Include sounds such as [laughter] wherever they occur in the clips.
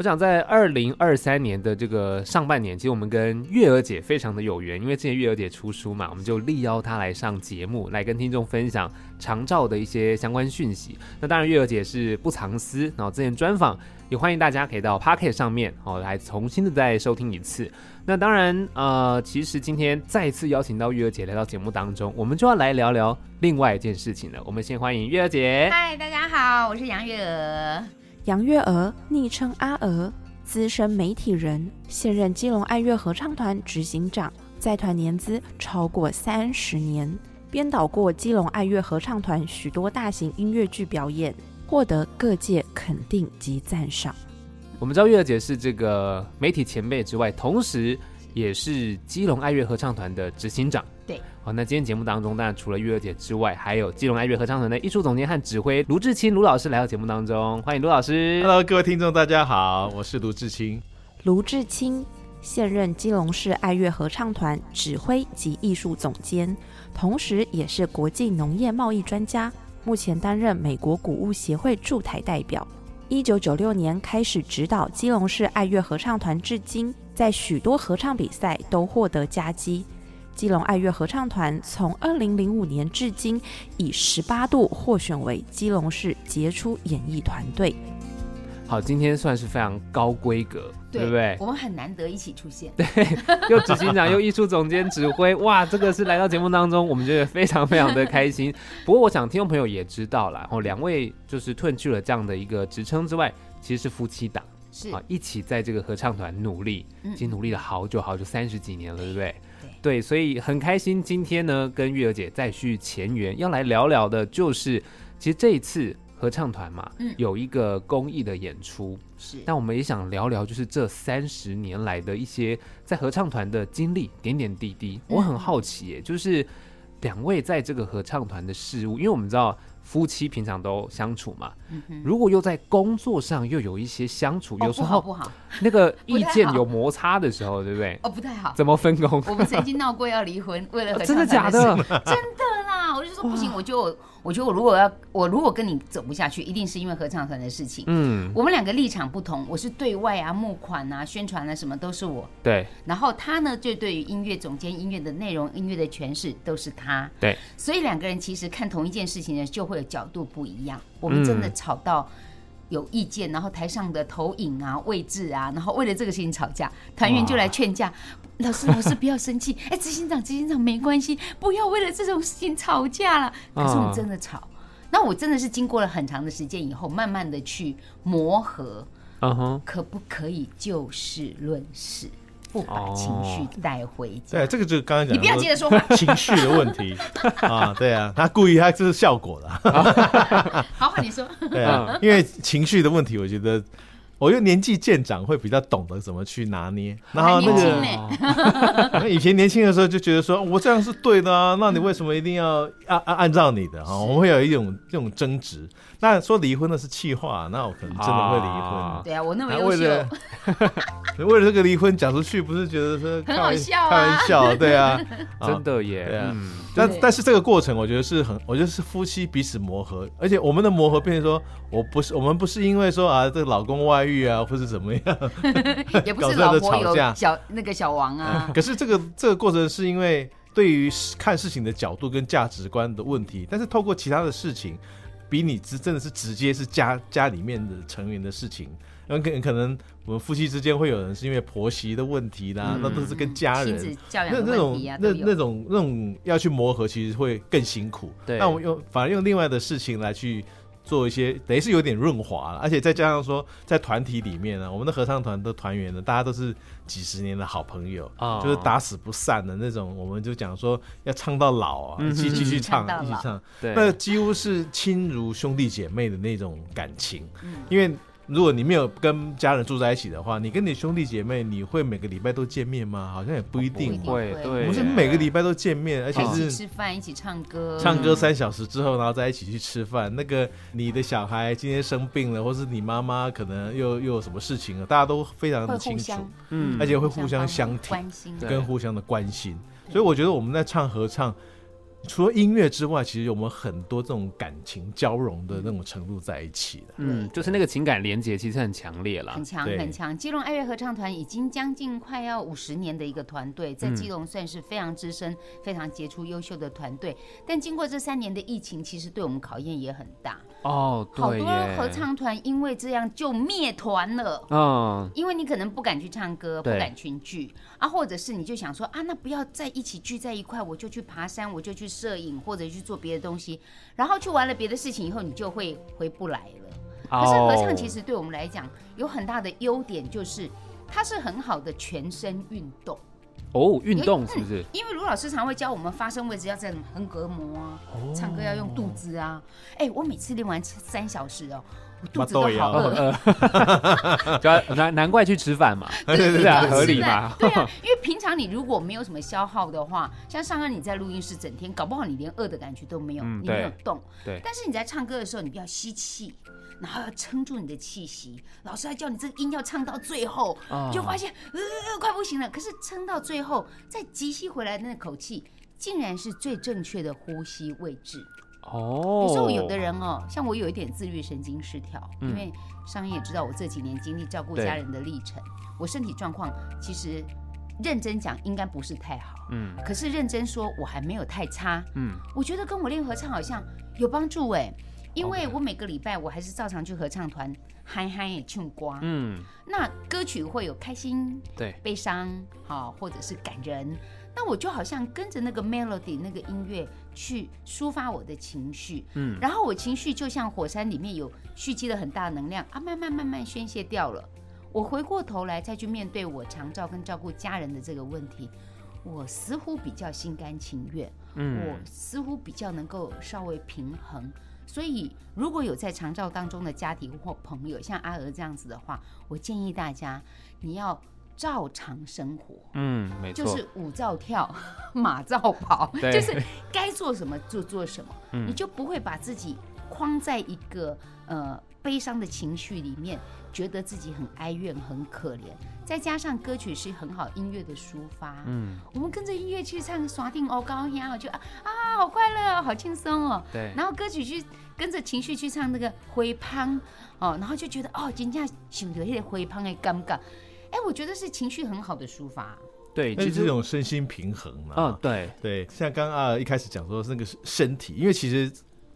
我想在二零二三年的这个上半年，其实我们跟月娥姐非常的有缘，因为之前月娥姐出书嘛，我们就力邀她来上节目，来跟听众分享长照的一些相关讯息。那当然，月娥姐是不藏私，然后之前专访也欢迎大家可以到 Pocket 上面哦来重新的再收听一次。那当然，呃，其实今天再次邀请到月娥姐来到节目当中，我们就要来聊聊另外一件事情了。我们先欢迎月娥姐。嗨，大家好，我是杨月娥。杨月娥，昵称阿娥，资深媒体人，现任基隆爱乐合唱团执行长，在团年资超过三十年，编导过基隆爱乐合唱团许多大型音乐剧表演，获得各界肯定及赞赏。我们知道月娥姐是这个媒体前辈之外，同时也是基隆爱乐合唱团的执行长。那今天节目当中，当然除了月娥姐之外，还有基隆爱乐合唱团的艺术总监和指挥卢志清卢老师来到节目当中，欢迎卢老师。Hello，各位听众，大家好，我是卢志清。卢志清现任基隆市爱乐合唱团指挥及艺术总监，同时也是国际农业贸易专家，目前担任美国谷物协会驻台代表。一九九六年开始指导基隆市爱乐合唱团，至今在许多合唱比赛都获得佳绩。基隆爱乐合唱团从二零零五年至今，以十八度获选为基隆市杰出演艺团队。好，今天算是非常高规格，对，对不对？我们很难得一起出现，对，又执行长又艺术总监指挥，[laughs] 哇，这个是来到节目当中，我们觉得非常非常的开心。[laughs] 不过，我想听众朋友也知道了，哦，两位就是褪去了这样的一个职称之外，其实是夫妻档，是啊，一起在这个合唱团努力，已经努力了好久好久，三十几年了，对不对？对，所以很开心，今天呢，跟月儿姐再续前缘，要来聊聊的，就是其实这一次合唱团嘛，嗯，有一个公益的演出，是，但我们也想聊聊，就是这三十年来的一些在合唱团的经历，点点滴滴。我很好奇，耶，就是两位在这个合唱团的事物，因为我们知道。夫妻平常都相处嘛，如果又在工作上又有一些相处，有时候不好，那个 [laughs] 意见有摩擦的时候，对不对？哦，不太好。怎么分工？[laughs] 我们曾经闹过要离婚，为了合唱团。真的假的？真的啦！[laughs] 我就说不行，我就我觉得我如果要我如果跟你走不下去，一定是因为合唱团的事情。嗯，我们两个立场不同，我是对外啊、募款啊、宣传啊，什么都是我。对。然后他呢，就对于音乐总监、音乐的内容、音乐的诠释都是他。对。所以两个人其实看同一件事情呢，就会有。角度不一样，我们真的吵到有意见，嗯、然后台上的投影啊、位置啊，然后为了这个事情吵架，团员就来劝架，老师老师不要生气，[laughs] 哎，执行长执行长没关系，不要为了这种事情吵架了。可是我们真的吵，那我真的是经过了很长的时间以后，慢慢的去磨合，嗯哼，可不可以就事论事？不把情绪带回家。对，这个就是刚刚讲的，你不要接着说话。[laughs] 情绪的问题 [laughs] 啊，对啊，他故意，他这是效果的。[laughs] 好，你说。对啊，因为情绪的问题，我觉得。我觉得年纪渐长会比较懂得怎么去拿捏，然后那个，以前年轻的时候就觉得说我这样是对的啊，那你为什么一定要按按按照你的啊？我们会有一种这种争执。那说离婚的是气话，那我可能真的会离婚。对啊，我那么优秀，[laughs] 为了这个离婚讲出去，不是觉得说很好笑啊？开玩笑，对 [laughs] 啊，真的耶。对啊，但但是这个过程，我觉得是很，我觉得是夫妻彼此磨合，而且我们的磨合变成说，我不是我们不是因为说啊，这个老公外遇。啊，或是怎么样，[laughs] 也不是老婆有小那个小王啊。可是这个这个过程是因为对于看事情的角度跟价值观的问题，但是透过其他的事情，比你直真的是直接是家家里面的成员的事情，可可能我们夫妻之间会有人是因为婆媳的问题啦，嗯、那都是跟家人那那种那那种那种要去磨合，其实会更辛苦。对，那我们用反而用另外的事情来去。做一些等于是有点润滑了，而且再加上说，在团体里面呢，我们的合唱团的团员呢，大家都是几十年的好朋友，哦、就是打死不散的那种。我们就讲说要唱到老啊，一起继续唱，一起唱，那几乎是亲如兄弟姐妹的那种感情，嗯、因为。如果你没有跟家人住在一起的话，你跟你兄弟姐妹，你会每个礼拜都见面吗？好像也不一定会。对，不是每个礼拜都见面，而且是吃饭一起唱歌，唱歌三小时之后，然后再一起去吃饭。那个你的小孩今天生病了，或是你妈妈可能又又有什么事情了，大家都非常的清楚，嗯，而且会互相相挺，跟互相的关心。所以我觉得我们在唱合唱。除了音乐之外，其实有我们很多这种感情交融的那种程度在一起的。嗯，就是那个情感连接其实很强烈了，很强很强。基隆爱乐合唱团已经将近快要五十年的一个团队，在基隆算是非常资深、嗯、非常杰出、优秀的团队。但经过这三年的疫情，其实对我们考验也很大。哦，对，好多合唱团因为这样就灭团了。嗯，因为你可能不敢去唱歌，不敢群聚啊，或者是你就想说啊，那不要在一起聚在一块，我就去爬山，我就去摄影，或者去做别的东西，然后去玩了别的事情以后，你就会回不来了。可是合唱其实对我们来讲有很大的优点，就是它是很好的全身运动。哦，运动是不是？因为卢老师常会教我们发声位置要在横膈膜啊，哦、唱歌要用肚子啊。哎、欸，我每次练完三小时哦，[laughs] 我肚子都好饿。[laughs] 难难怪去吃饭嘛，[laughs] 对对对，合理嘛。对啊，因为平常你如果没有什么消耗的话，像上个你在录音室整天，搞不好你连饿的感觉都没有，嗯、你没有动。对。但是你在唱歌的时候，你不要吸气。然后要撑住你的气息，老师还叫你这个音要唱到最后，哦、就发现呃快不行了。可是撑到最后再急吸回来的那口气，竟然是最正确的呼吸位置。哦，有时候有的人哦，像我有一点自律神经失调，嗯、因为商业也知道我这几年经历照顾家人的历程，我身体状况其实认真讲应该不是太好，嗯，可是认真说我还没有太差，嗯，我觉得跟我练合唱好像有帮助哎。因为我每个礼拜我还是照常去合唱团嗨嗨也唱瓜，嗯，那歌曲会有开心、对悲伤，好或者是感人，那我就好像跟着那个 melody 那个音乐去抒发我的情绪，嗯，然后我情绪就像火山里面有蓄积了很大能量啊，慢慢慢慢宣泄掉了，我回过头来再去面对我长照跟照顾家人的这个问题，我似乎比较心甘情愿，嗯，我似乎比较能够稍微平衡。所以，如果有在长照当中的家庭或朋友，像阿娥这样子的话，我建议大家，你要照常生活。嗯，没错，就是舞照跳，[laughs] 马照跑，[laughs] 就是该做什么就做什么，嗯、你就不会把自己框在一个呃悲伤的情绪里面。觉得自己很哀怨、很可怜，再加上歌曲是很好音乐的抒发，嗯，我们跟着音乐去唱，耍定哦，高兴，我就啊啊，好快乐哦，好轻松哦，对。然后歌曲去跟着情绪去唱那个灰胖哦，然后就觉得哦，人家选择那个灰胖的尴尬，哎，我觉得是情绪很好的抒发，对，就是这种身心平衡嘛，嗯，对。对，像刚刚啊一开始讲说那个身体，因为其实。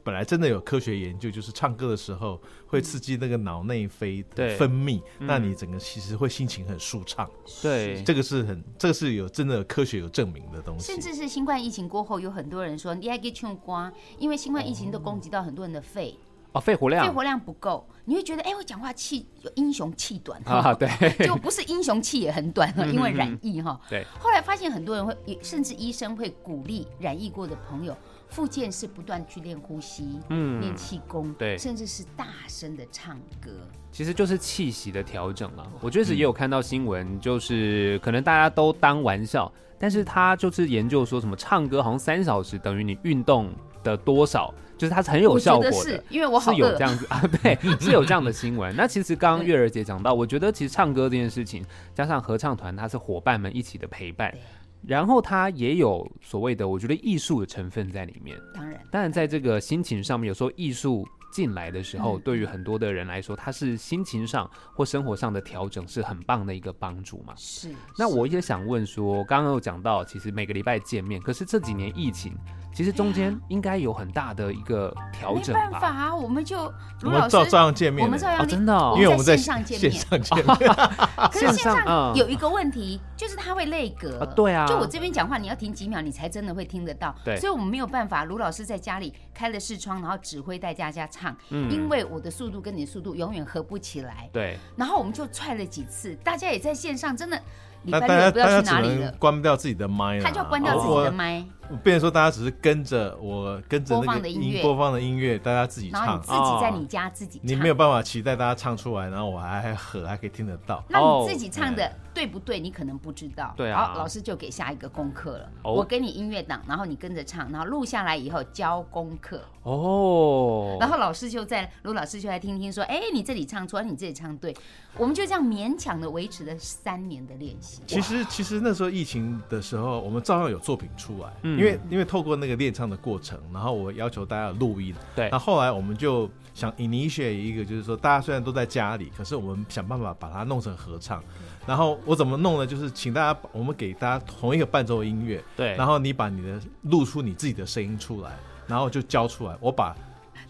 本来真的有科学研究，就是唱歌的时候会刺激那个脑内啡的分泌，嗯、那你整个其实会心情很舒畅。对，这个是很，这个是有真的有科学有证明的东西。甚至是新冠疫情过后，有很多人说你还可以唱歌，因为新冠疫情都攻击到很多人的肺。哦，肺活量，肺活量不够，你会觉得哎，我讲话气有英雄气短啊，对，[laughs] 就不是英雄气也很短了，[laughs] 因为染疫哈。对，后来发现很多人会，甚至医生会鼓励染疫过的朋友。复健是不断去练呼吸，嗯，练气功，对，甚至是大声的唱歌，其实就是气息的调整了。我确实也有看到新闻，就是可能大家都当玩笑，但是他就是研究说什么唱歌好像三小时等于你运动的多少，就是它是很有效果的。是因为我好是有这样子 [laughs] 啊，对，[laughs] 是有这样的新闻。那其实刚刚月儿姐讲到，我觉得其实唱歌这件事情，加上合唱团，它是伙伴们一起的陪伴。然后它也有所谓的，我觉得艺术的成分在里面。当然，当然，在这个心情上面，有时候艺术进来的时候，嗯、对于很多的人来说，它是心情上或生活上的调整，是很棒的一个帮助嘛。是。那我也想问说，刚刚有讲到，其实每个礼拜见面，可是这几年疫情。其实中间应该有很大的一个调整吧？没办法啊，我们就我们照照样见面，我们照样真的，因为我们在线上见面。线上见面 [laughs] [laughs] 可是线上有一个问题，就是他会累格。对啊，就我这边讲话，你要停几秒，你才真的会听得到。对，所以我们没有办法。卢老师在家里开了视窗，然后指挥带大家唱，因为我的速度跟你的速度永远合不起来。对，然后我们就踹了几次，大家也在线上，真的。礼拜六不知道去哪里了，关不掉自己的麦，他就要关掉自己的麦。变成说，大家只是跟着我，跟着播放的音乐播放的音乐，大家自己唱。自己在你家自己唱，你没有办法期待大家唱出来，然后我还还和还可以听得到。那你自己唱的对不对？你可能不知道。对啊。好，老师就给下一个功课了。我给你音乐档，然后你跟着唱，然后录下来以后交功课。哦。老师就在卢老师就来听听说，哎，你这里唱错，你这里唱对。我们就这样勉强的维持了三年的练习。其实其实那时候疫情的时候，我们照样有作品出来，嗯、因为因为透过那个练唱的过程，然后我要求大家录音，对，那后来我们就想 initiate 一个，就是说大家虽然都在家里，可是我们想办法把它弄成合唱。然后我怎么弄呢？就是请大家，我们给大家同一个伴奏音乐，对，然后你把你的录出你自己的声音出来，然后就交出来，我把。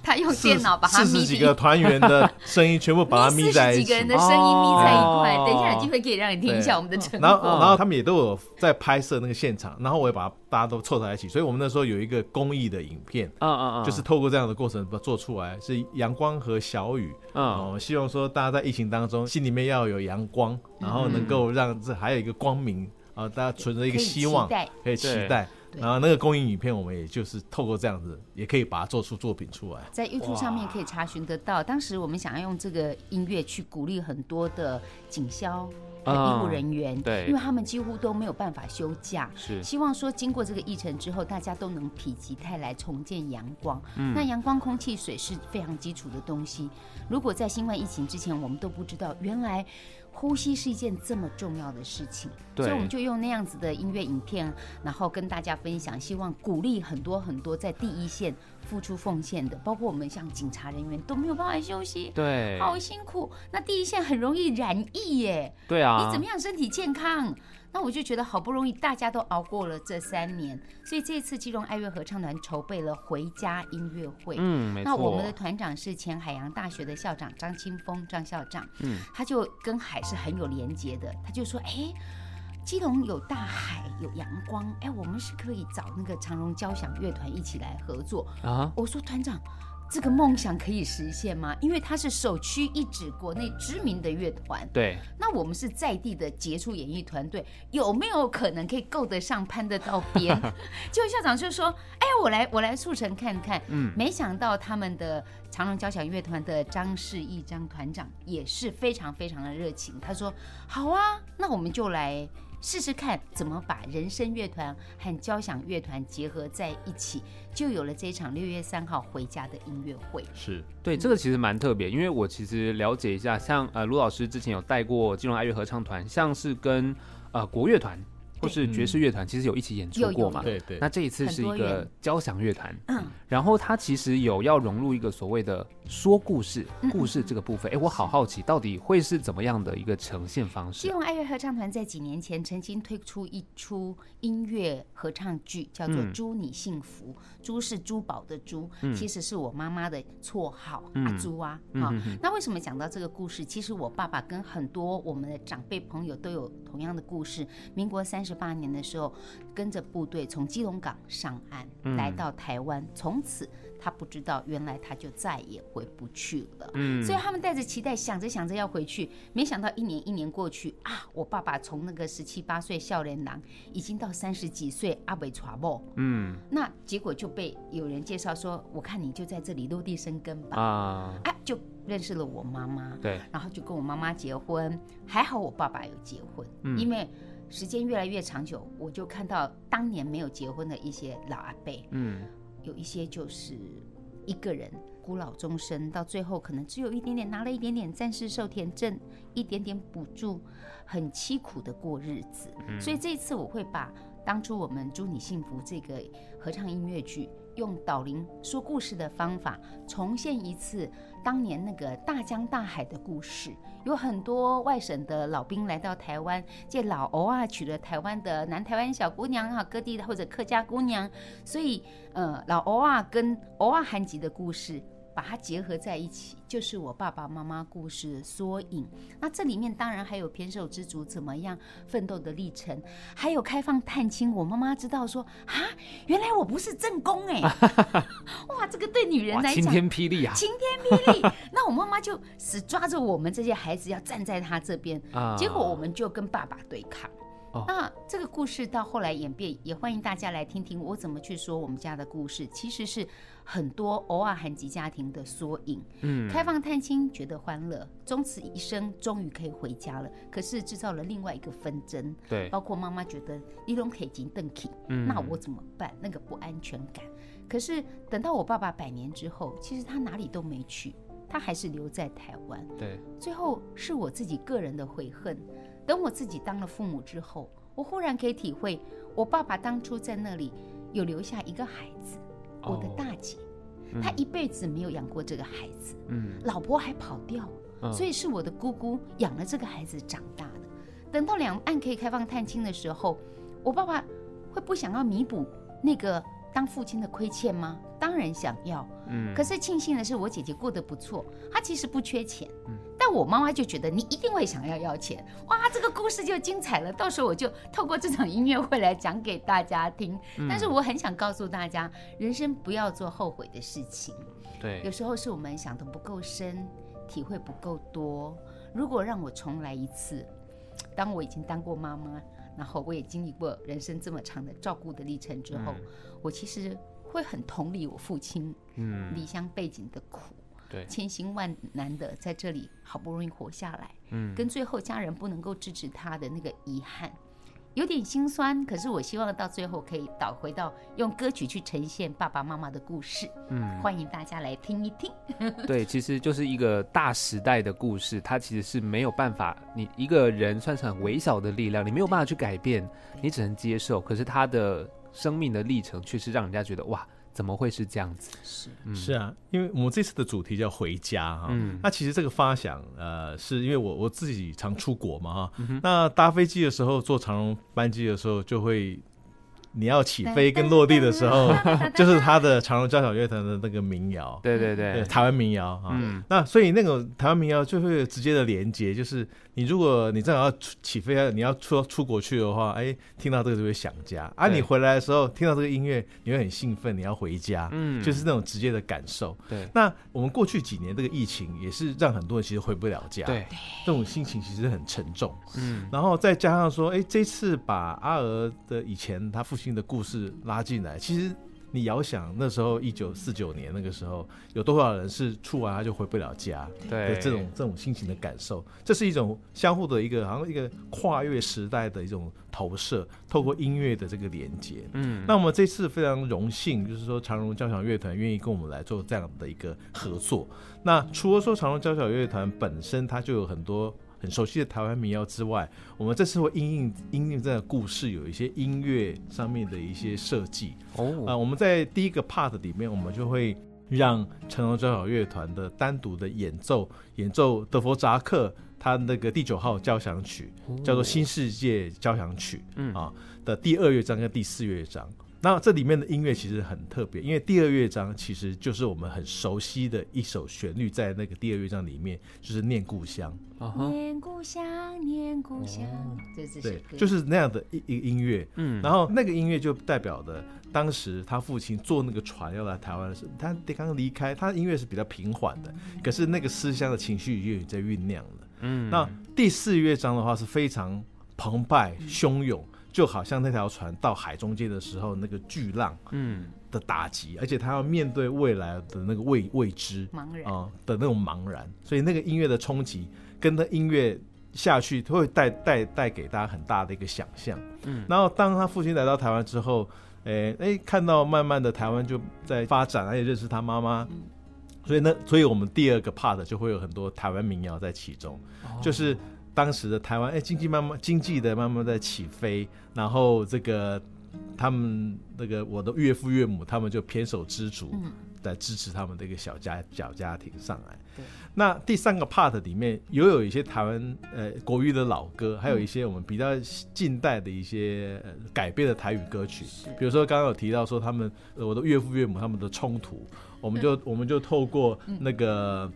他用电脑把他四十几个团员的声音全部把它眯在一起，四十几个人的声音眯在一块。等一下有机会可以让你听一下我们的成果。然后，然后他们也都有在拍摄那个现场，然后我也把大家都凑在一起。所以我们那时候有一个公益的影片，嗯嗯嗯，就是透过这样的过程把它做出来，是阳光和小雨。嗯，我希望说大家在疫情当中心里面要有阳光，然后能够让这还有一个光明啊，大家存着一个希望，可以期待。然后那个公益影片，我们也就是透过这样子，也可以把它做出作品出来。在 YouTube 上面可以查询得到。当时我们想要用这个音乐去鼓励很多的警消和医护人员，对，因为他们几乎都没有办法休假，是希望说经过这个疫情之后，大家都能否极泰来重建阳光。嗯，那阳光、空气、水是非常基础的东西。如果在新冠疫情之前，我们都不知道原来。呼吸是一件这么重要的事情，所以我们就用那样子的音乐影片，然后跟大家分享，希望鼓励很多很多在第一线付出奉献的，包括我们像警察人员都没有办法休息，对，好辛苦。那第一线很容易染疫耶，对啊，你怎么样身体健康？那我就觉得好不容易大家都熬过了这三年，所以这次基隆爱乐合唱团筹备了回家音乐会。嗯，没错。那我们的团长是前海洋大学的校长张清峰张校长。嗯，他就跟海是很有连结的。他就说：“哎，基隆有大海，有阳光，哎，我们是可以找那个长荣交响乐团一起来合作。”啊，我说团长。这个梦想可以实现吗？因为它是首屈一指国内知名的乐团。对，那我们是在地的杰出演艺团队，有没有可能可以够得上、攀得到边？[laughs] 结果校长就说：“哎，我来，我来促成看看。”嗯，没想到他们的长隆交响乐团的张世义张团长也是非常非常的热情。他说：“好啊，那我们就来。”试试看怎么把人声乐团和交响乐团结合在一起，就有了这场六月三号回家的音乐会。是对，这个其实蛮特别，因为我其实了解一下，像呃卢老师之前有带过金融爱乐合唱团，像是跟呃国乐团。或是爵士乐团其实有一起演出过嘛？对对。那这一次是一个交响乐团，嗯，然后他其实有要融入一个所谓的说故事、故事这个部分。哎，我好好奇，到底会是怎么样的一个呈现方式？基隆爱乐合唱团在几年前曾经推出一出音乐合唱剧，叫做《祝你幸福》。珠是珠宝的珠，其实是我妈妈的绰号阿珠啊。好，那为什么讲到这个故事？其实我爸爸跟很多我们的长辈朋友都有同样的故事。民国三十。八年的时候，跟着部队从基隆港上岸，来到台湾。从此，他不知道原来他就再也回不去了。嗯，所以他们带着期待，想着想着要回去，没想到一年一年过去啊，我爸爸从那个十七八岁少年郎，已经到三十几岁阿北传播。嗯，那结果就被有人介绍说，我看你就在这里落地生根吧。啊，啊，就认识了我妈妈。对，然后就跟我妈妈结婚。还好我爸爸有结婚，嗯，因为。时间越来越长久，我就看到当年没有结婚的一些老阿伯，嗯，有一些就是一个人孤老终生，到最后可能只有一点点，拿了一点点战士寿田证，一点点补助，很凄苦的过日子。嗯，所以这一次我会把当初我们祝你幸福这个合唱音乐剧。用导聆说故事的方法重现一次当年那个大江大海的故事。有很多外省的老兵来到台湾，借老欧啊娶了台湾的南台湾小姑娘啊，各地的或者客家姑娘，所以呃老欧啊跟欧啊韩籍的故事。把它结合在一起，就是我爸爸妈妈故事的缩影。那这里面当然还有偏手之族怎么样奋斗的历程，还有开放探亲。我妈妈知道说啊，原来我不是正宫哎，[laughs] 哇，这个对女人来讲晴天霹雳啊，晴天霹雳。那我妈妈就死抓着我们这些孩子要站在她这边，结果我们就跟爸爸对抗。那这个故事到后来演变，也欢迎大家来听听我怎么去说我们家的故事。其实是很多偶尔韩籍家庭的缩影。嗯，开放探亲觉得欢乐，终此一生终于可以回家了。可是制造了另外一个纷争。对，包括妈妈觉得你拢可以进邓启，那我怎么办？那个不安全感。可是等到我爸爸百年之后，其实他哪里都没去。他还是留在台湾。对，最后是我自己个人的悔恨。等我自己当了父母之后，我忽然可以体会，我爸爸当初在那里有留下一个孩子，我的大姐，哦、他一辈子没有养过这个孩子，嗯，老婆还跑掉，嗯、所以是我的姑姑养了这个孩子长大的。等到两岸可以开放探亲的时候，我爸爸会不想要弥补那个当父亲的亏欠吗？当然想要。嗯，可是庆幸的是，我姐姐过得不错，她其实不缺钱。嗯，但我妈妈就觉得你一定会想要要钱。哇，这个故事就精彩了。到时候我就透过这场音乐会来讲给大家听。嗯，但是我很想告诉大家，人生不要做后悔的事情。对，有时候是我们想得不够深，体会不够多。如果让我重来一次。当我已经当过妈妈，然后我也经历过人生这么长的照顾的历程之后，嗯、我其实会很同理我父亲，嗯，离乡背景的苦，对，千辛万难的在这里好不容易活下来，嗯，跟最后家人不能够支持他的那个遗憾。有点心酸，可是我希望到最后可以倒回到用歌曲去呈现爸爸妈妈的故事。嗯，欢迎大家来听一听。[laughs] 对，其实就是一个大时代的故事，它其实是没有办法，你一个人算是很微小的力量，你没有办法去改变，你只能接受。可是他的生命的历程却是让人家觉得哇。怎么会是这样子？是、嗯、是啊，因为我们这次的主题叫回家哈。嗯，那其实这个发想，呃，是因为我我自己常出国嘛哈。嗯、那搭飞机的时候，坐长荣班机的时候，就会。你要起飞跟落地的时候，就是他的长荣交响乐团的那个民谣，对对对，台湾民谣啊。那所以那种台湾民谣就会有直接的连接，就是你如果你正好要起飞，你要出出国去的话，哎，听到这个就会想家。啊，你回来的时候听到这个音乐，你会很兴奋，你要回家，嗯，就是那种直接的感受。对。那我们过去几年这个疫情也是让很多人其实回不了家，对，这种心情其实很沉重。嗯。然后再加上说，哎，这次把阿娥的以前他父亲。新的故事拉进来，其实你遥想那时候一九四九年那个时候，有多少人是出完他就回不了家？对，这种这种心情的感受，这是一种相互的一个好像一个跨越时代的一种投射，透过音乐的这个连接。嗯，那我们这次非常荣幸，就是说长荣交响乐团愿意跟我们来做这样的一个合作。那除了说长荣交响乐团本身，它就有很多。很熟悉的台湾民谣之外，我们这次会因应因应这个故事，有一些音乐上面的一些设计哦。啊，我们在第一个 part 里面，我们就会让成龙交响乐团的单独的演奏演奏德弗扎克他那个第九号交响曲，叫做《新世界交响曲》啊的第二乐章跟第四乐章。那这里面的音乐其实很特别，因为第二乐章其实就是我们很熟悉的一首旋律，在那个第二乐章里面就是念故乡，念故乡，念故乡，对，就是那样的一一个音乐。嗯，然后那个音乐就代表的当时他父亲坐那个船要来台湾的时候，他刚刚离开，他的音乐是比较平缓的，可是那个思乡的情绪已经在酝酿了。嗯，那第四乐章的话是非常澎湃汹涌。就好像那条船到海中间的时候，那个巨浪，嗯，的打击，而且他要面对未来的那个未未知，茫然。啊的那种茫然，所以那个音乐的冲击跟那音乐下去，都会带带带给大家很大的一个想象。嗯，然后当他父亲来到台湾之后，诶诶，看到慢慢的台湾就在发展，而且认识他妈妈，所以呢，所以我们第二个 part 就会有很多台湾民谣在其中，就是。当时的台湾，哎，经济慢慢经济的慢慢在起飞，然后这个他们那个我的岳父岳母，他们就偏手知足在支持他们的一个小家小家庭上来。那第三个 part 里面也有，有一些台湾呃国语的老歌，还有一些我们比较近代的一些呃改编的台语歌曲，比如说刚刚有提到说他们我的岳父岳母他们的冲突，我们就、嗯、我们就透过那个。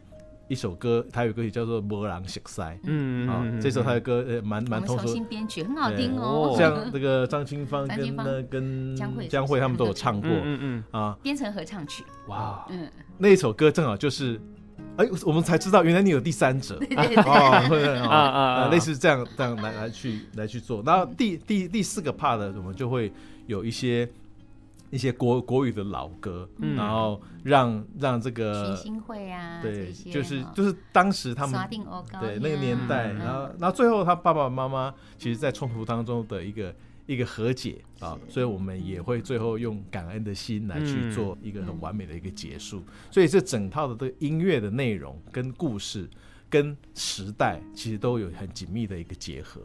一首歌，台语歌曲叫做《波浪雪塞》，嗯啊，这首台语歌呃蛮蛮通俗，重新编曲很好听哦。像这个张清芳跟那跟江蕙他们都有唱过，嗯嗯啊，编成合唱曲。哇，嗯，那一首歌正好就是，哎，我们才知道原来你有第三者。[laughs] 啊，啊啊，类似这样这样来来去来去做。然后第第第四个 part 我们就会有一些。一些国国语的老歌，嗯、然后让让这个群星会啊，对，就是就是当时他们对那个年代，嗯、然后然后最后他爸爸妈妈其实，在冲突当中的一个一个和解啊，所以我们也会最后用感恩的心来去做一个很完美的一个结束。所以这整套的这个音乐的内容跟故事跟时代其实都有很紧密的一个结合。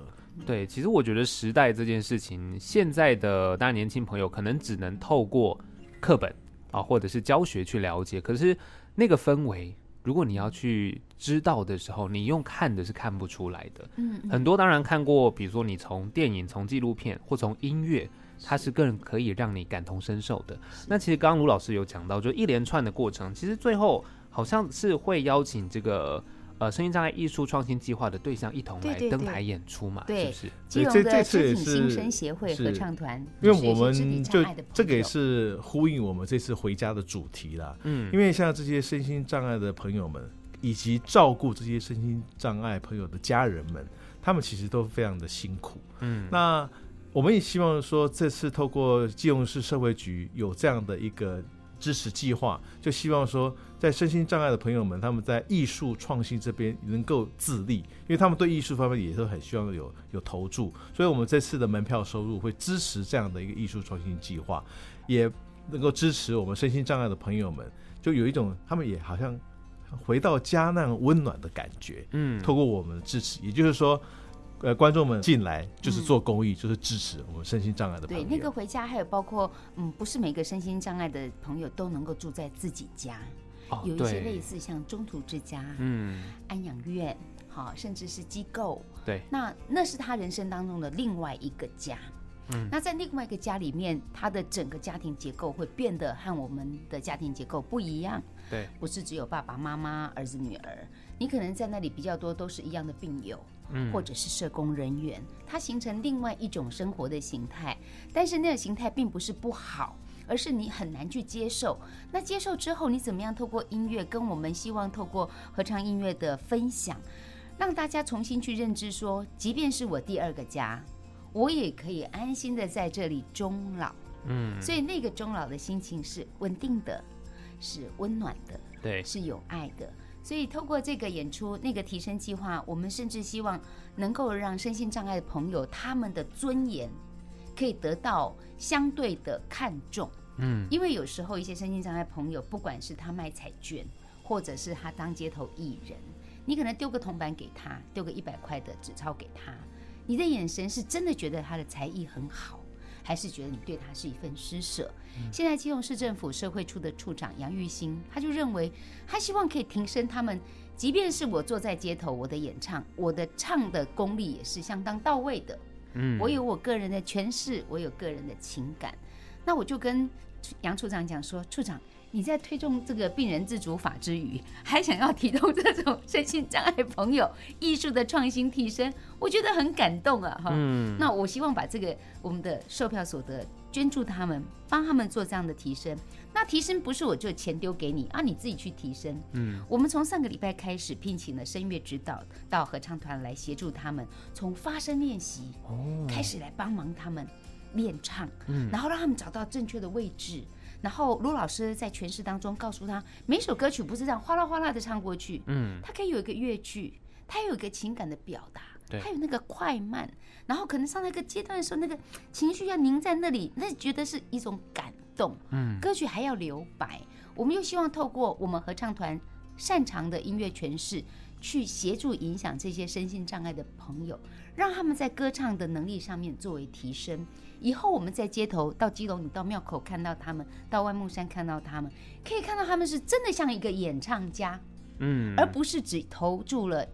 对，其实我觉得时代这件事情，现在的大家年轻朋友可能只能透过课本啊或者是教学去了解，可是那个氛围。如果你要去知道的时候，你用看的是看不出来的。嗯，很多当然看过，比如说你从电影、从纪录片或从音乐，它是更可以让你感同身受的。那其实刚刚卢老师有讲到，就一连串的过程，其实最后好像是会邀请这个。呃，身心障碍艺术创新计划的对象一同来登台演出嘛？对，对，对，是不是？基隆的肢体新生协会合唱团，因为我们就这个也是呼应我们这次回家的主题啦。嗯，因为像这些身心障碍的朋友们，以及照顾这些身心障碍朋友的家人们，他们其实都非常的辛苦。嗯，那我们也希望说，这次透过基隆市社会局有这样的一个。支持计划，就希望说，在身心障碍的朋友们，他们在艺术创新这边能够自立，因为他们对艺术方面也是很希望有有投注，所以我们这次的门票收入会支持这样的一个艺术创新计划，也能够支持我们身心障碍的朋友们，就有一种他们也好像回到家那样温暖的感觉。嗯，透过我们的支持，也就是说。呃，观众们进来就是做公益，嗯，就是支持我们身心障碍的朋友。对，那个回家还有包括，嗯，不是每个身心障碍的朋友都能够住在自己家，哦，有一些类似像中途之家，嗯，安养院，好，甚至是机构。对，那那是他人生当中的另外一个家。嗯，那在另外一个家里面，他的整个家庭结构会变得和我们的家庭结构不一样。对，不是只有爸爸妈妈、儿子、女儿，你可能在那里比较多都是一样的病友。或者是社工人员，它形成另外一种生活的形态，但是那个形态并不是不好，而是你很难去接受。那接受之后，你怎么样透过音乐，跟我们希望透过合唱音乐的分享，让大家重新去认知说，即便是我第二个家，我也可以安心的在这里终老。嗯，所以那个终老的心情是稳定的，是温暖的，对，是有爱的。所以，透过这个演出，那个提升计划，我们甚至希望能够让身心障碍的朋友他们的尊严可以得到相对的看重。嗯，因为有时候一些身心障碍朋友，不管是他卖彩券，或者是他当街头艺人，你可能丢个铜板给他，丢个一百块的纸钞给他，你的眼神是真的觉得他的才艺很好。还是觉得你对他是一份施舍。现在基隆市政府社会处的处长杨玉兴，他就认为，他希望可以提升他们，即便是我坐在街头，我的演唱，我的唱的功力也是相当到位的。嗯，我有我个人的诠释，我有个人的情感。那我就跟杨处长讲说，处长。你在推动这个病人自主法之余，还想要提动这种身心障碍朋友艺术的创新提升，我觉得很感动啊！哈，嗯，那我希望把这个我们的售票所得捐助他们，帮他们做这样的提升。那提升不是我就钱丢给你啊，你自己去提升。嗯，我们从上个礼拜开始聘请了声乐指导到合唱团来协助他们，从发声练习哦开始来帮忙他们练唱，嗯，然后让他们找到正确的位置。然后卢老师在诠释当中告诉他，每首歌曲不是这样哗啦哗啦的唱过去，嗯，它可以有一个乐句，它有一个情感的表达，对，它有那个快慢，然后可能上那个阶段的时候，那个情绪要凝在那里，那觉得是一种感动，嗯，歌曲还要留白，我们又希望透过我们合唱团擅长的音乐诠释，去协助影响这些身心障碍的朋友，让他们在歌唱的能力上面作为提升。以后我们在街头到基隆，你到庙口看到他们，到万木山看到他们，可以看到他们是真的像一个演唱家，嗯，而不是只投注了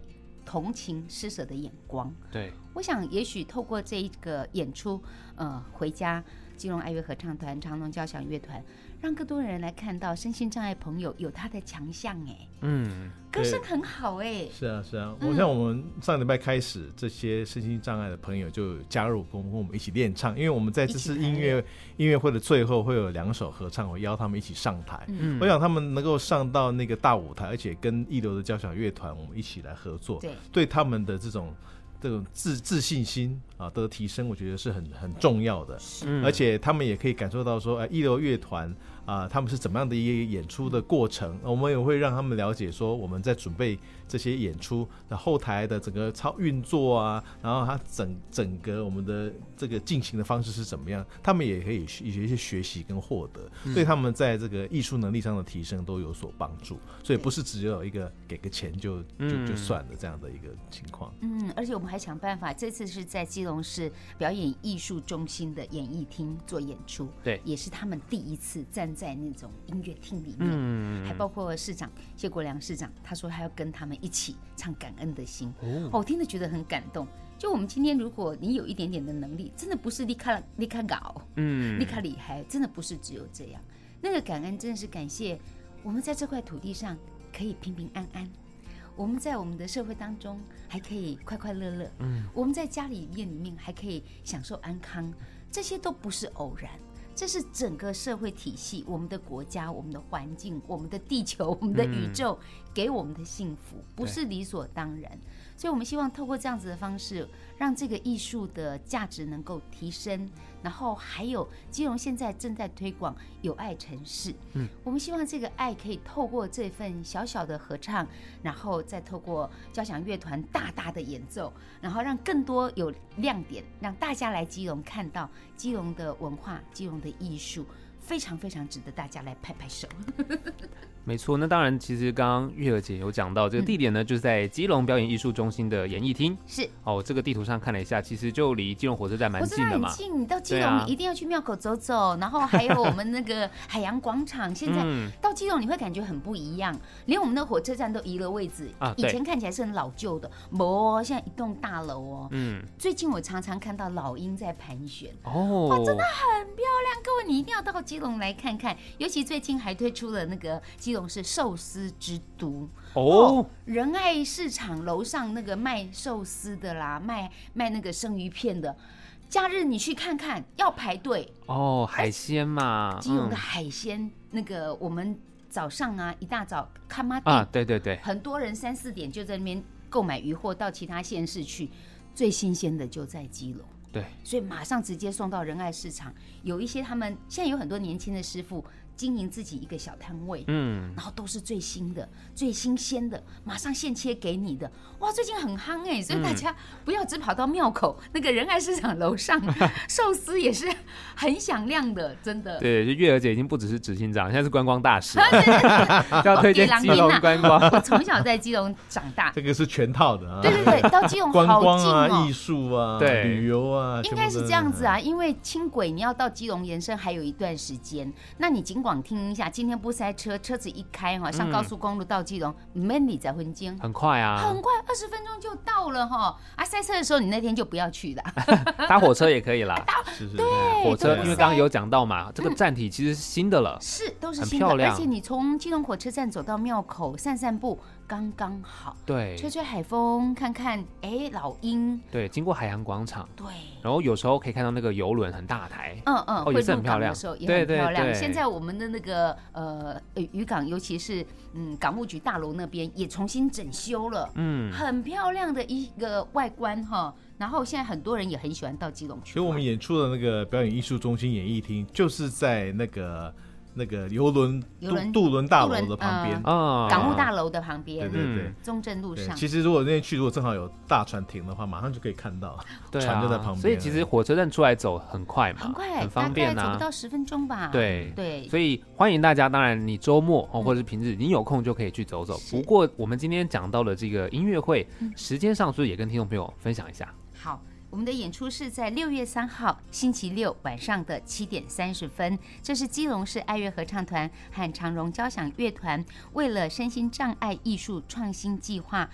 同情施舍的眼光。对，我想也许透过这一个演出，呃，回家基隆爱乐合唱团、长隆交响乐团。让更多人来看到身心障碍朋友有他的强项哎，嗯，歌声很好哎，是啊是啊，我像我们上礼拜开始，这些身心障碍的朋友就加入跟我们一起练唱，因为我们在这次音乐音乐会的最后会有两首合唱，我邀他们一起上台，嗯，我想他们能够上到那个大舞台，而且跟一流的交响乐团我们一起来合作，对，对他们的这种。这种自自信心啊的提升，我觉得是很很重要的。嗯，而且他们也可以感受到说，哎，一流乐团啊、呃，他们是怎么样的一个演出的过程，我们也会让他们了解说我们在准备这些演出的后台的整个操运作啊，然后它整整个我们的这个进行的方式是怎么样，他们也可以有一些学习跟获得，对他们在这个艺术能力上的提升都有所帮助。所以不是只有一个给个钱就就就算了这样的一个情况。嗯，而且我们还想办法，这次是在基隆市表演艺术中心的演艺厅做演出，对，也是他们第一次站在那种音乐厅里面，嗯，还包括市长谢国良市长，他说他要跟他们一起唱《感恩的心》，哦，我听着觉得很感动。就我们今天，如果你有一点点的能力，真的不是立刻立刻搞，嗯，立刻厉害，真的不是只有这样。那个感恩真的是感谢我们在这块土地上可以平平安安。我们在我们的社会当中还可以快快乐乐，嗯，我们在家里面里面还可以享受安康，这些都不是偶然，这是整个社会体系、我们的国家、我们的环境、我们的地球、[laughs] 我们的宇宙给我们的幸福，不是理所当然。所以，我们希望透过这样子的方式，让这个艺术的价值能够提升。然后还有基隆现在正在推广有爱城市，嗯，我们希望这个爱可以透过这份小小的合唱，然后再透过交响乐团大大的演奏，然后让更多有亮点，让大家来基隆看到基隆的文化、基隆的艺术。非常非常值得大家来拍拍手。[laughs] 没错，那当然，其实刚刚月儿姐有讲到这个地点呢，就是在基隆表演艺术中心的演艺厅。是哦，这个地图上看了一下，其实就离基隆火车站蛮近的嘛。很近，你到基隆你一定要去庙口走走，然后还有我们那个海洋广场。[laughs] 现在到基隆你会感觉很不一样，连我们的火车站都移了位置啊。以前看起来是很老旧的，哦，现在一栋大楼哦。嗯。最近我常常看到老鹰在盘旋。哦。哇，真的很漂亮，各位你一定要到基隆来看看，尤其最近还推出了那个基隆是寿司之都哦，仁爱市场楼上那个卖寿司的啦，卖卖那个生鱼片的，假日你去看看要排队哦，海鲜嘛，基隆的海鲜、嗯、那个我们早上啊一大早看妈啊，对对对，很多人三四点就在那边购买鱼货到其他县市去，最新鲜的就在基隆。对，所以马上直接送到仁爱市场。有一些他们现在有很多年轻的师傅。经营自己一个小摊位，嗯，然后都是最新的、最新鲜的，马上现切给你的。哇，最近很夯哎，所以大家不要只跑到庙口，嗯、那个仁爱市场楼上 [laughs] 寿司也是很响亮的，真的。对，就月娥姐已经不只是执行长，现在是观光大使，[laughs] [laughs] 要推荐基隆观光。我从小在基隆长大，这个是全套的啊。对对对，到基隆好近哦，观光啊，艺术啊，对，旅游啊，应该是这样子啊。因为轻轨你要到基隆延伸还有一段时间，那你尽管。广听一下，今天不塞车，车子一开哈，上高速公路到基隆，没你在分钟，很快啊，很快，二十分钟就到了哈。啊，塞车的时候你那天就不要去了，[laughs] 搭火车也可以啦。[laughs] 搭对，火车，因为刚刚有讲到嘛，这个站体其实是新的了，是都是新的，而且你从基隆火车站走到庙口散散步。刚刚好，对，吹吹海风，看看，哎，老鹰，对，经过海洋广场，对，然后有时候可以看到那个游轮很大台，嗯嗯，哦，也是很漂亮，的时候也很漂亮。现在我们的那个呃渔港，尤其是嗯港务局大楼那边也重新整修了，嗯，很漂亮的一个外观哈。然后现在很多人也很喜欢到基隆去，所以我们演出的那个表演艺术中心演艺厅就是在那个。那个游轮渡轮大楼的旁边啊，港务大楼的旁边，对对对，中正路上。其实如果那天去，如果正好有大船停的话，马上就可以看到，船就在旁边。所以其实火车站出来走很快嘛，很快，很方便啊，走不到十分钟吧。对对，所以欢迎大家，当然你周末哦，或者是平日，你有空就可以去走走。不过我们今天讲到了这个音乐会，时间上是不是也跟听众朋友分享一下？好。我们的演出是在六月三号星期六晚上的七点三十分，这是基隆市爱乐合唱团和长荣交响乐团为了身心障碍艺术创新计划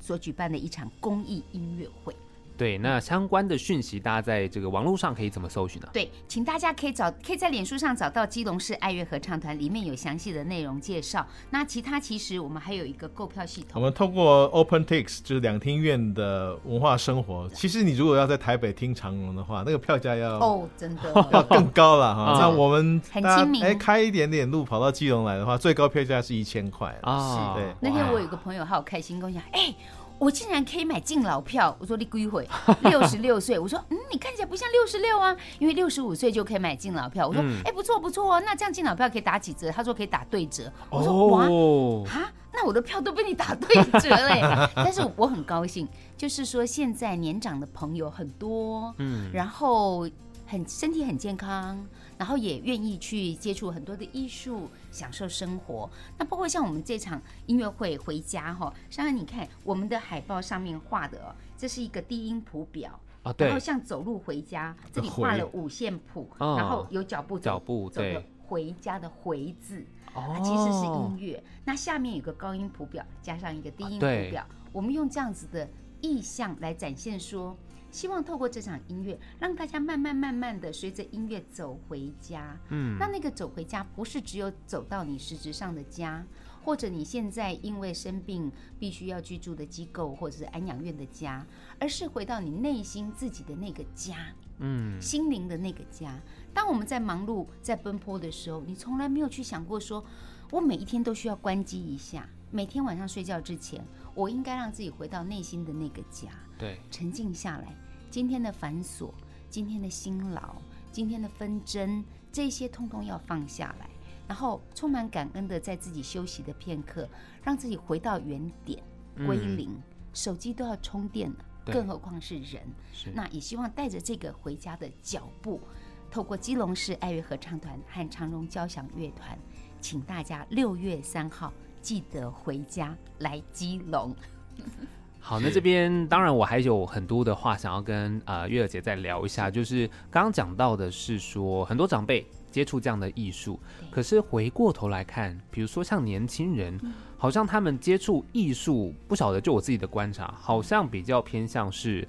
所举办的一场公益音乐会。对，那相关的讯息，大家在这个网络上可以怎么搜寻呢？对，请大家可以找，可以在脸书上找到基隆市爱乐合唱团，里面有详细的内容介绍。那其他其实我们还有一个购票系统，我们通过 OpenTix 就是两厅院的文化生活。其实你如果要在台北听长荣的话，那个票价要哦，真的 [laughs] 要更高了哈。那我们很亲民，哎，开一点点路跑到基隆来的话，最高票价是一千块啊。是，对。那天我有个朋友，好开心跟我讲，哎。我竟然可以买敬老票。[laughs] 我说你归回？六十六岁。我说嗯，你看起来不像六十六啊，因为六十五岁就可以买敬老票。我说哎、嗯，不错不错哦，那这样敬老票可以打几折？他说可以打对折。我说哇啊，那我的票都被你打对折嘞。[laughs] 但是我很高兴，就是说现在年长的朋友很多，嗯，然后很身体很健康。然后也愿意去接触很多的艺术，享受生活。那包括像我们这场音乐会回家哈，珊珊你看我们的海报上面画的，这是一个低音谱表啊，对。然后像走路回家，这里画了五线谱，然后有脚步脚步走的回家的回字，它其实是音乐。那下面有个高音谱表，加上一个低音谱表，我们用这样子的意象来展现说。希望透过这场音乐，让大家慢慢慢慢的随着音乐走回家。嗯，那那个走回家，不是只有走到你实质上的家，或者你现在因为生病必须要居住的机构，或者是安养院的家，而是回到你内心自己的那个家。嗯，心灵的那个家。当我们在忙碌、在奔波的时候，你从来没有去想过说，我每一天都需要关机一下，每天晚上睡觉之前，我应该让自己回到内心的那个家。对，沉静下来。今天的繁琐，今天的辛劳，今天的纷争，这些通通要放下来，然后充满感恩的在自己休息的片刻，让自己回到原点，归零。嗯、手机都要充电了，更何况是人。是。那也希望带着这个回家的脚步，透过基隆市爱乐合唱团和长荣交响乐团，请大家六月三号记得回家来基隆。[laughs] 好，那这边当然我还有很多的话想要跟呃月儿姐再聊一下，就是刚刚讲到的是说很多长辈接触这样的艺术，可是回过头来看，比如说像年轻人，好像他们接触艺术，不晓得就我自己的观察，好像比较偏向是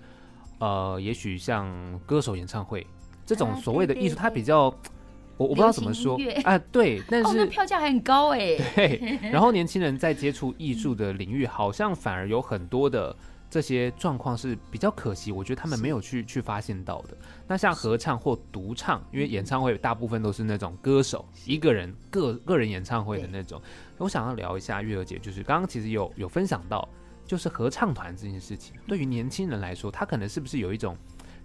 呃，也许像歌手演唱会这种所谓的艺术，它比较。我我不知道怎么说啊，对，但是、哦、那票价还很高哎。对，然后年轻人在接触艺术的领域，好像反而有很多的这些状况是比较可惜，我觉得他们没有去去发现到的。那像合唱或独唱，因为演唱会大部分都是那种歌手一个人个个人演唱会的那种。我想要聊一下月儿姐，就是刚刚其实有有分享到，就是合唱团这件事情，对于年轻人来说，他可能是不是有一种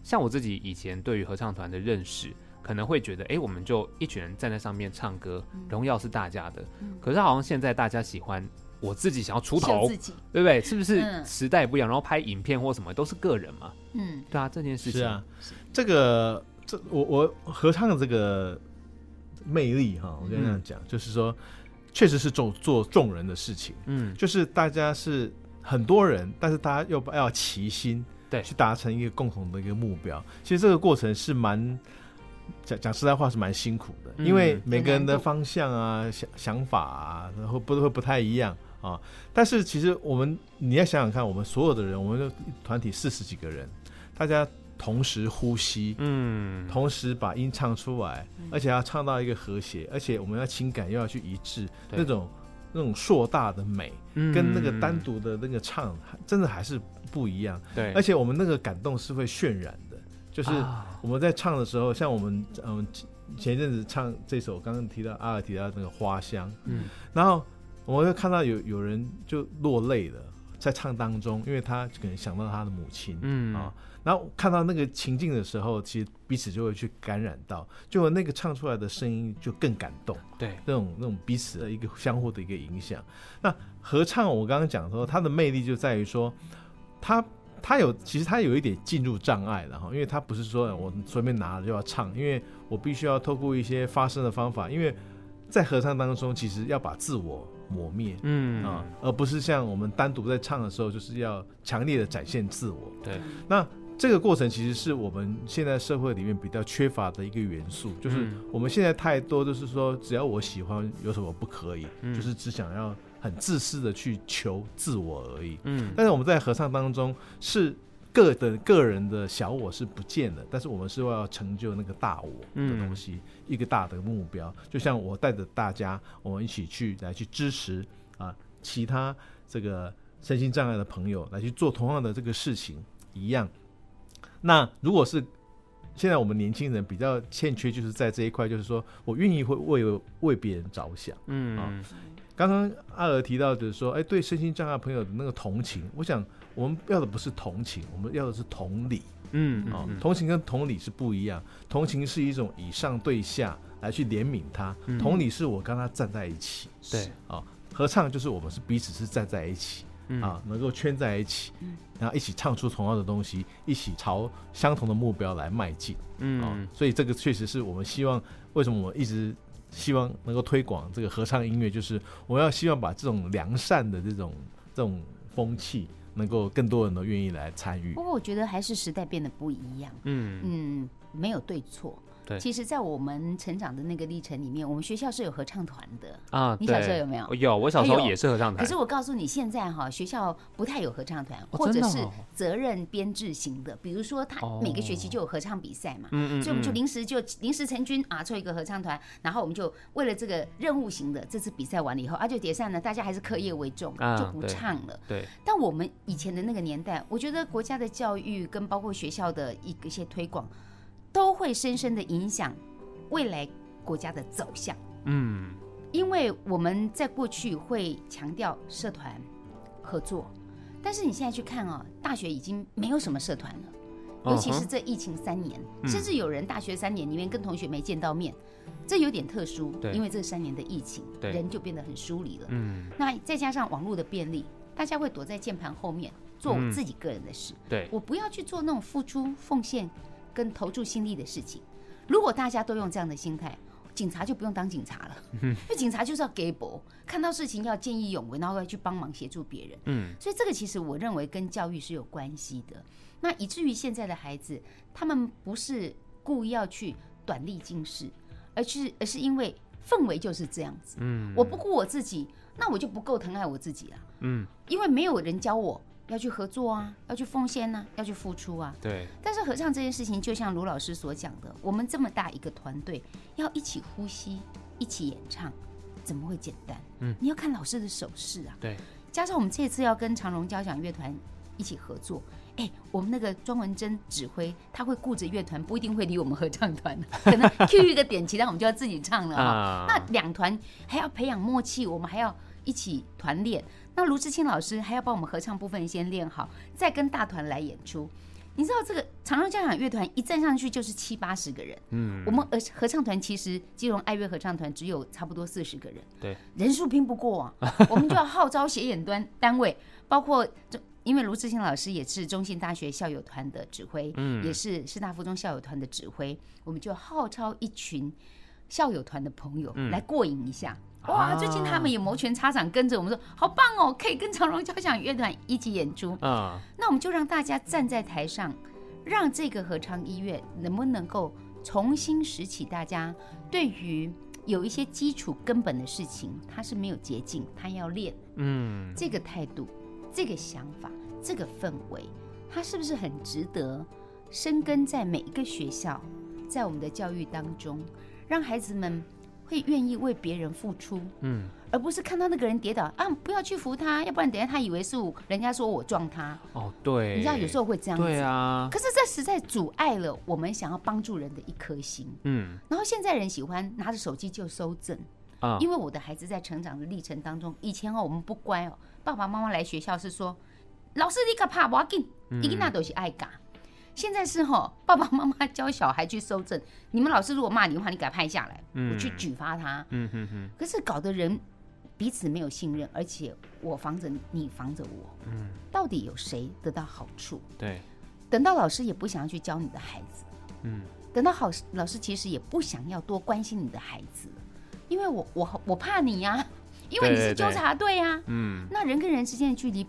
像我自己以前对于合唱团的认识？可能会觉得，哎，我们就一群人站在上面唱歌，荣耀是大家的。可是好像现在大家喜欢我自己想要出头，对不对？是不是时代不一样？然后拍影片或什么都是个人嘛。嗯，对啊，这件事情是啊，这个这我我合唱的这个魅力哈，我跟你这样讲，就是说，确实是做做众人的事情。嗯，就是大家是很多人，但是大家又要齐心，对，去达成一个共同的一个目标。其实这个过程是蛮。讲讲实在话是蛮辛苦的，因为每个人的方向啊、想想法啊，然后不都会不太一样啊。但是其实我们你要想想看，我们所有的人，我们的团体四十几个人，大家同时呼吸，嗯，同时把音唱出来，而且要唱到一个和谐，而且我们要情感又要去一致，那种那种硕大的美，跟那个单独的那个唱，真的还是不一样。对，而且我们那个感动是会渲染的。就是我们在唱的时候，像我们嗯前一阵子唱这首，刚刚提到阿尔提到那个花香，嗯，然后我们会看到有有人就落泪了，在唱当中，因为他可能想到他的母亲，嗯啊，然后看到那个情境的时候，其实彼此就会去感染到，就那个唱出来的声音就更感动，对，那种那种彼此的一个相互的一个影响。那合唱我刚刚讲说，它的魅力就在于说，它。他有，其实他有一点进入障碍了哈，因为他不是说我随便拿了就要唱，因为我必须要透过一些发声的方法，因为在合唱当中，其实要把自我磨灭，嗯啊，而不是像我们单独在唱的时候，就是要强烈的展现自我。对，那这个过程其实是我们现在社会里面比较缺乏的一个元素，就是我们现在太多就是说，只要我喜欢，有什么不可以，就是只想要。很自私的去求自我而已，嗯，但是我们在合唱当中是个的个人的小我是不见的，但是我们是要成就那个大我的东西，嗯、一个大的目标。就像我带着大家，我们一起去来去支持啊，其他这个身心障碍的朋友来去做同样的这个事情一样。那如果是现在我们年轻人比较欠缺，就是在这一块，就是说我愿意会为为别人着想。嗯啊，刚刚阿娥提到就是说，哎，对身心障碍朋友的那个同情，我想我们要的不是同情，我们要的是同理。嗯啊，同情跟同理是不一样。同情是一种以上对下来去怜悯他，同理是我跟他站在一起。对啊，合唱就是我们是彼此是站在一起。啊，能够圈在一起，然后一起唱出同样的东西，一起朝相同的目标来迈进。嗯，啊，所以这个确实是我们希望，为什么我们一直希望能够推广这个合唱音乐，就是我们要希望把这种良善的这种这种风气，能够更多人都愿意来参与。不过我觉得还是时代变得不一样。嗯嗯，没有对错。其实，在我们成长的那个历程里面，我们学校是有合唱团的啊。你小时候有没有？有，我小时候也是合唱团。可是我告诉你，现在哈学校不太有合唱团，或者是责任编制型的。比如说，他每个学期就有合唱比赛嘛，所以我们就临时就临时成军啊，凑一个合唱团，然后我们就为了这个任务型的，这次比赛完了以后啊，就解散了，大家还是课业为重，就不唱了。对。但我们以前的那个年代，我觉得国家的教育跟包括学校的一一些推广。都会深深的影响未来国家的走向。嗯，因为我们在过去会强调社团合作，但是你现在去看啊，大学已经没有什么社团了，尤其是这疫情三年，甚至有人大学三年里面跟同学没见到面，这有点特殊。因为这三年的疫情，人就变得很疏离了。嗯，那再加上网络的便利，大家会躲在键盘后面做我自己个人的事。对，我不要去做那种付出奉献。跟投注心力的事情，如果大家都用这样的心态，警察就不用当警察了。嗯，因为警察就是要给博，看到事情要见义勇为，然后要去帮忙协助别人。嗯，所以这个其实我认为跟教育是有关系的。那以至于现在的孩子，他们不是故意要去短力近视，而是而是因为氛围就是这样子。嗯，我不顾我自己，那我就不够疼爱我自己了。嗯，因为没有人教我。要去合作啊，要去奉献啊，要去付出啊。对。但是合唱这件事情，就像卢老师所讲的，我们这么大一个团队，要一起呼吸，一起演唱，怎么会简单？嗯。你要看老师的手势啊。对。加上我们这次要跟长荣交响乐团一起合作，哎、欸，我们那个庄文珍指挥，他会顾着乐团，不一定会理我们合唱团，[laughs] 可能 Q 一个点，其他我们就要自己唱了啊。那两团还要培养默契，我们还要一起团练。那卢志清老师还要帮我们合唱部分先练好，再跟大团来演出。你知道这个长荣交响乐团一站上去就是七八十个人，嗯，我们呃合唱团其实基隆爱乐合唱团只有差不多四十个人，对，人数拼不过啊，[laughs] 我们就要号召协演端单位，包括因为卢志清老师也是中信大学校友团的指挥，嗯，也是师大附中校友团的指挥，我们就号召一群校友团的朋友来过瘾一下。哇！最近他们也摩拳擦掌，跟着我们说好棒哦，可以跟长荣交响乐团一起演出。啊，那我们就让大家站在台上，让这个合唱音乐能不能够重新拾起大家对于有一些基础根本的事情，它是没有捷径，它要练。嗯，这个态度、这个想法、这个氛围，它是不是很值得生根在每一个学校，在我们的教育当中，让孩子们。会愿意为别人付出，嗯，而不是看到那个人跌倒啊，不要去扶他，要不然等下他以为是我，人家说我撞他。哦，对，你知道有时候会这样子，对啊。可是这实在阻碍了我们想要帮助人的一颗心，嗯。然后现在人喜欢拿着手机就收证啊，因为我的孩子在成长的历程当中，以前哦我们不乖哦，爸爸妈妈来学校是说，老师你可怕不要紧，一定那都是爱嘎。现在是哈，[laughs] 爸爸妈妈教小孩去搜证。你们老师如果骂你的话，你给他拍下来，我去举发他。嗯哼哼。可是搞得人彼此没有信任，而且我防着你，防着我。嗯。到底有谁得到好处？对。等到老师也不想要去教你的孩子。嗯。等到好老师其实也不想要多关心你的孩子，因为我我我怕你呀，因为你是纠察队呀。嗯。那人跟人之间的距离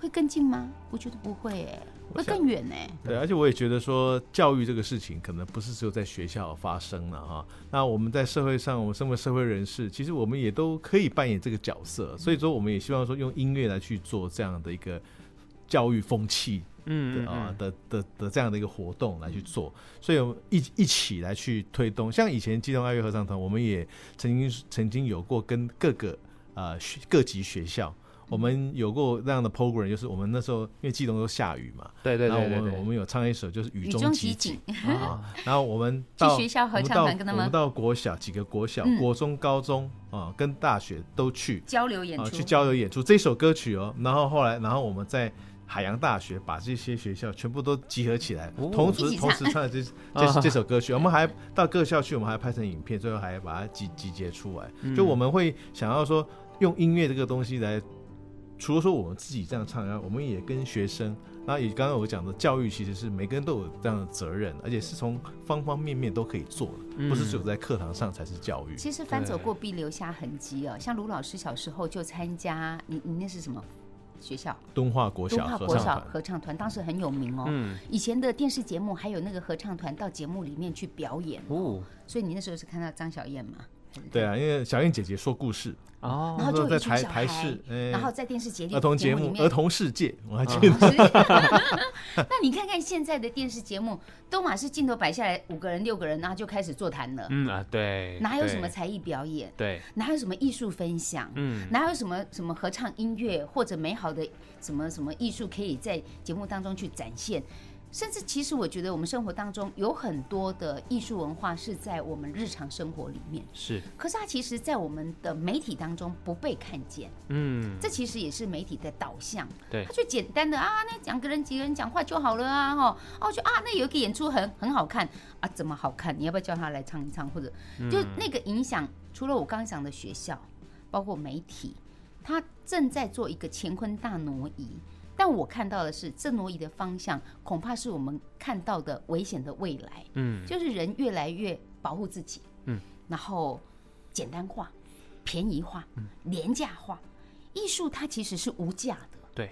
会更近吗？我觉得不会诶。会更远呢？对，而且我也觉得说，教育这个事情可能不是只有在学校发生了哈。那我们在社会上，我们身为社会人士，其实我们也都可以扮演这个角色。所以说，我们也希望说，用音乐来去做这样的一个教育风气，嗯啊的的的这样的一个活动来去做。所以，我们一一起来去推动。像以前基隆爱乐合唱团，我们也曾经曾经有过跟各个呃学各级学校。我们有过这样的 program，就是我们那时候因为基隆都下雨嘛，对对对，然后我们我们有唱一首就是雨中奇景啊，然后我们去学校合唱团跟他们，我们到国小几个国小、国中、高中啊，跟大学都去。交流演出，去交流演出这首歌曲哦，然后后来，然后我们在。海洋大学把这些学校全部都集合起来，哦、同时同时唱的这这 [laughs] 这首歌曲，我们还到各校去，我们还拍成影片，最后还把它集集结出来。嗯、就我们会想要说，用音乐这个东西来，除了说我们自己这样唱，然后我们也跟学生，然后也刚刚我讲的教育，其实是每个人都有这样的责任，而且是从方方面面都可以做的，嗯、不是只有在课堂上才是教育。其实翻走过必留下痕迹哦，像卢老师小时候就参加，你你那是什么？学校敦化国小合唱团，敦化国小合唱团当时很有名哦。嗯，以前的电视节目还有那个合唱团到节目里面去表演哦。所以你那时候是看到张小燕吗？对啊，因为小燕姐姐说故事哦，然后就在台台视，然后在电视节目儿童节目儿童世界，我还记得。[laughs] 那你看看现在的电视节目，都马是镜头摆下来五个人六个人，然后就开始座谈了。嗯啊，对，哪有什么才艺表演？对，哪有什么艺术分享？嗯，哪有什么什么合唱音乐或者美好的什么什么艺术可以在节目当中去展现？甚至，其实我觉得我们生活当中有很多的艺术文化是在我们日常生活里面。是，可是它其实，在我们的媒体当中不被看见。嗯，这其实也是媒体的导向。对，它就简单的啊，那两个人几个人讲话就好了啊，哦，哦，就啊，那有一个演出很很好看啊，怎么好看？你要不要叫他来唱一唱？或者，就那个影响，除了我刚刚讲的学校，包括媒体，他正在做一个乾坤大挪移。但我看到的是，这挪移的方向恐怕是我们看到的危险的未来。嗯，就是人越来越保护自己，嗯，然后简单化、便宜化、廉价化。艺术它其实是无价的，对。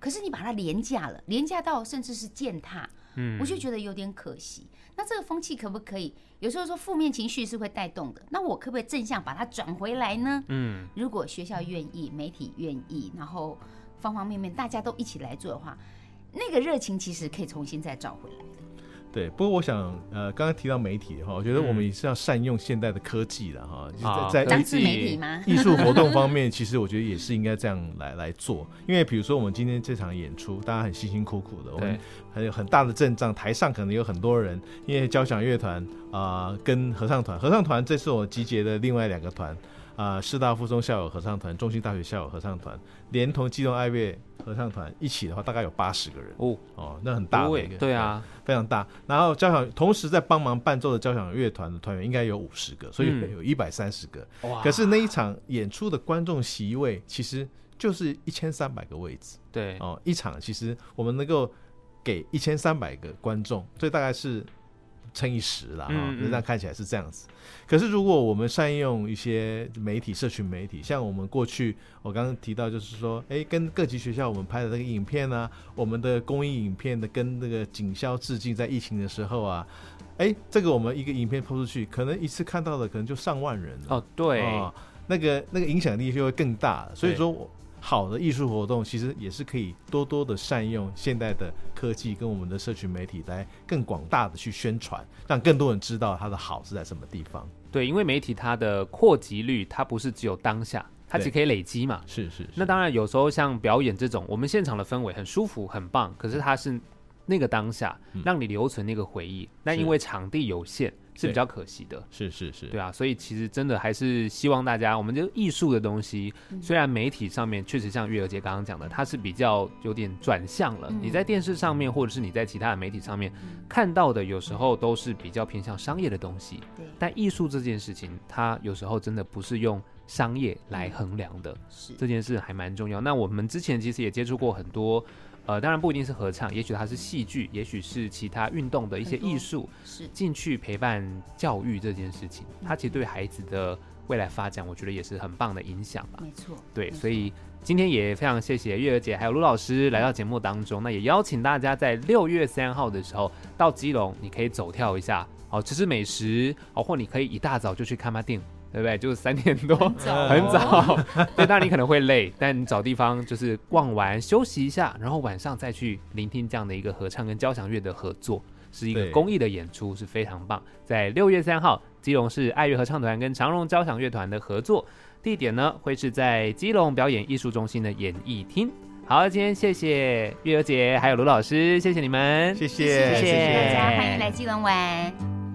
可是你把它廉价了，廉价到甚至是践踏，嗯，我就觉得有点可惜。那这个风气可不可以？有时候说负面情绪是会带动的，那我可不可以正向把它转回来呢？嗯，如果学校愿意，媒体愿意，然后。方方面面，大家都一起来做的话，那个热情其实可以重新再找回来的。对，不过我想，呃，刚刚提到媒体哈，我觉得我们也是要善用现代的科技的哈，嗯、在在媒体吗？艺术活动方面，其实我觉得也是应该这样来来做。因为比如说我们今天这场演出，大家很辛辛苦苦的，我们很有很大的阵仗，台上可能有很多人，因为交响乐团啊、呃，跟合唱团，合唱团这是我集结的另外两个团。啊，师大附中校友合唱团、中兴大学校友合唱团，连同基隆爱乐合唱团一起的话，大概有八十个人哦哦，那很大的一个，对啊，非常大。然后交响同时在帮忙伴奏的交响乐团的团员应该有五十个，所以有一百三十个。哇！可是那一场演出的观众席位其实就是一千三百个位置。对哦，一场其实我们能够给一千三百个观众，所以大概是。乘以十了哈，那这样看起来是这样子。可是如果我们善用一些媒体、社群媒体，像我们过去我刚刚提到，就是说，哎，跟各级学校我们拍的那个影片啊，我们的公益影片的跟那个警消致敬，在疫情的时候啊，哎，这个我们一个影片抛出去，可能一次看到的可能就上万人了。哦，对，哦，那个那个影响力就会更大。所以说我。好的艺术活动其实也是可以多多的善用现代的科技跟我们的社群媒体来更广大的去宣传，让更多人知道它的好是在什么地方。对，因为媒体它的扩及率，它不是只有当下，它其实可以累积嘛。是是，是。那当然有时候像表演这种，我们现场的氛围很舒服很棒，可是它是那个当下让你留存那个回忆，那、嗯、因为场地有限。是比较可惜的，是是是，对啊，所以其实真的还是希望大家，我们这个艺术的东西，虽然媒体上面确实像月儿姐刚刚讲的，它是比较有点转向了。你在电视上面，或者是你在其他的媒体上面看到的，有时候都是比较偏向商业的东西。但艺术这件事情，它有时候真的不是用商业来衡量的，是这件事还蛮重要。那我们之前其实也接触过很多。呃，当然不一定是合唱，也许它是戏剧，也许是其他运动的一些艺术，是进去陪伴教育这件事情，它其实对孩子的未来发展，我觉得也是很棒的影响吧。没错，对，所以今天也非常谢谢月儿姐还有卢老师来到节目当中，那也邀请大家在六月三号的时候到基隆，你可以走跳一下，哦，吃吃美食，哦，或你可以一大早就去看嘛电影。对不对？就是三点多，很早，很早。对，当然你可能会累，但你找地方就是逛完休息一下，然后晚上再去聆听这样的一个合唱跟交响乐的合作，是一个公益的演出，是非常棒。在六月三号，基隆市爱乐合唱团跟长荣交响乐团的合作。地点呢会是在基隆表演艺术中心的演艺厅。好，今天谢谢月娥姐还有卢老师，谢谢你们，谢谢谢谢大家，欢迎来基隆玩。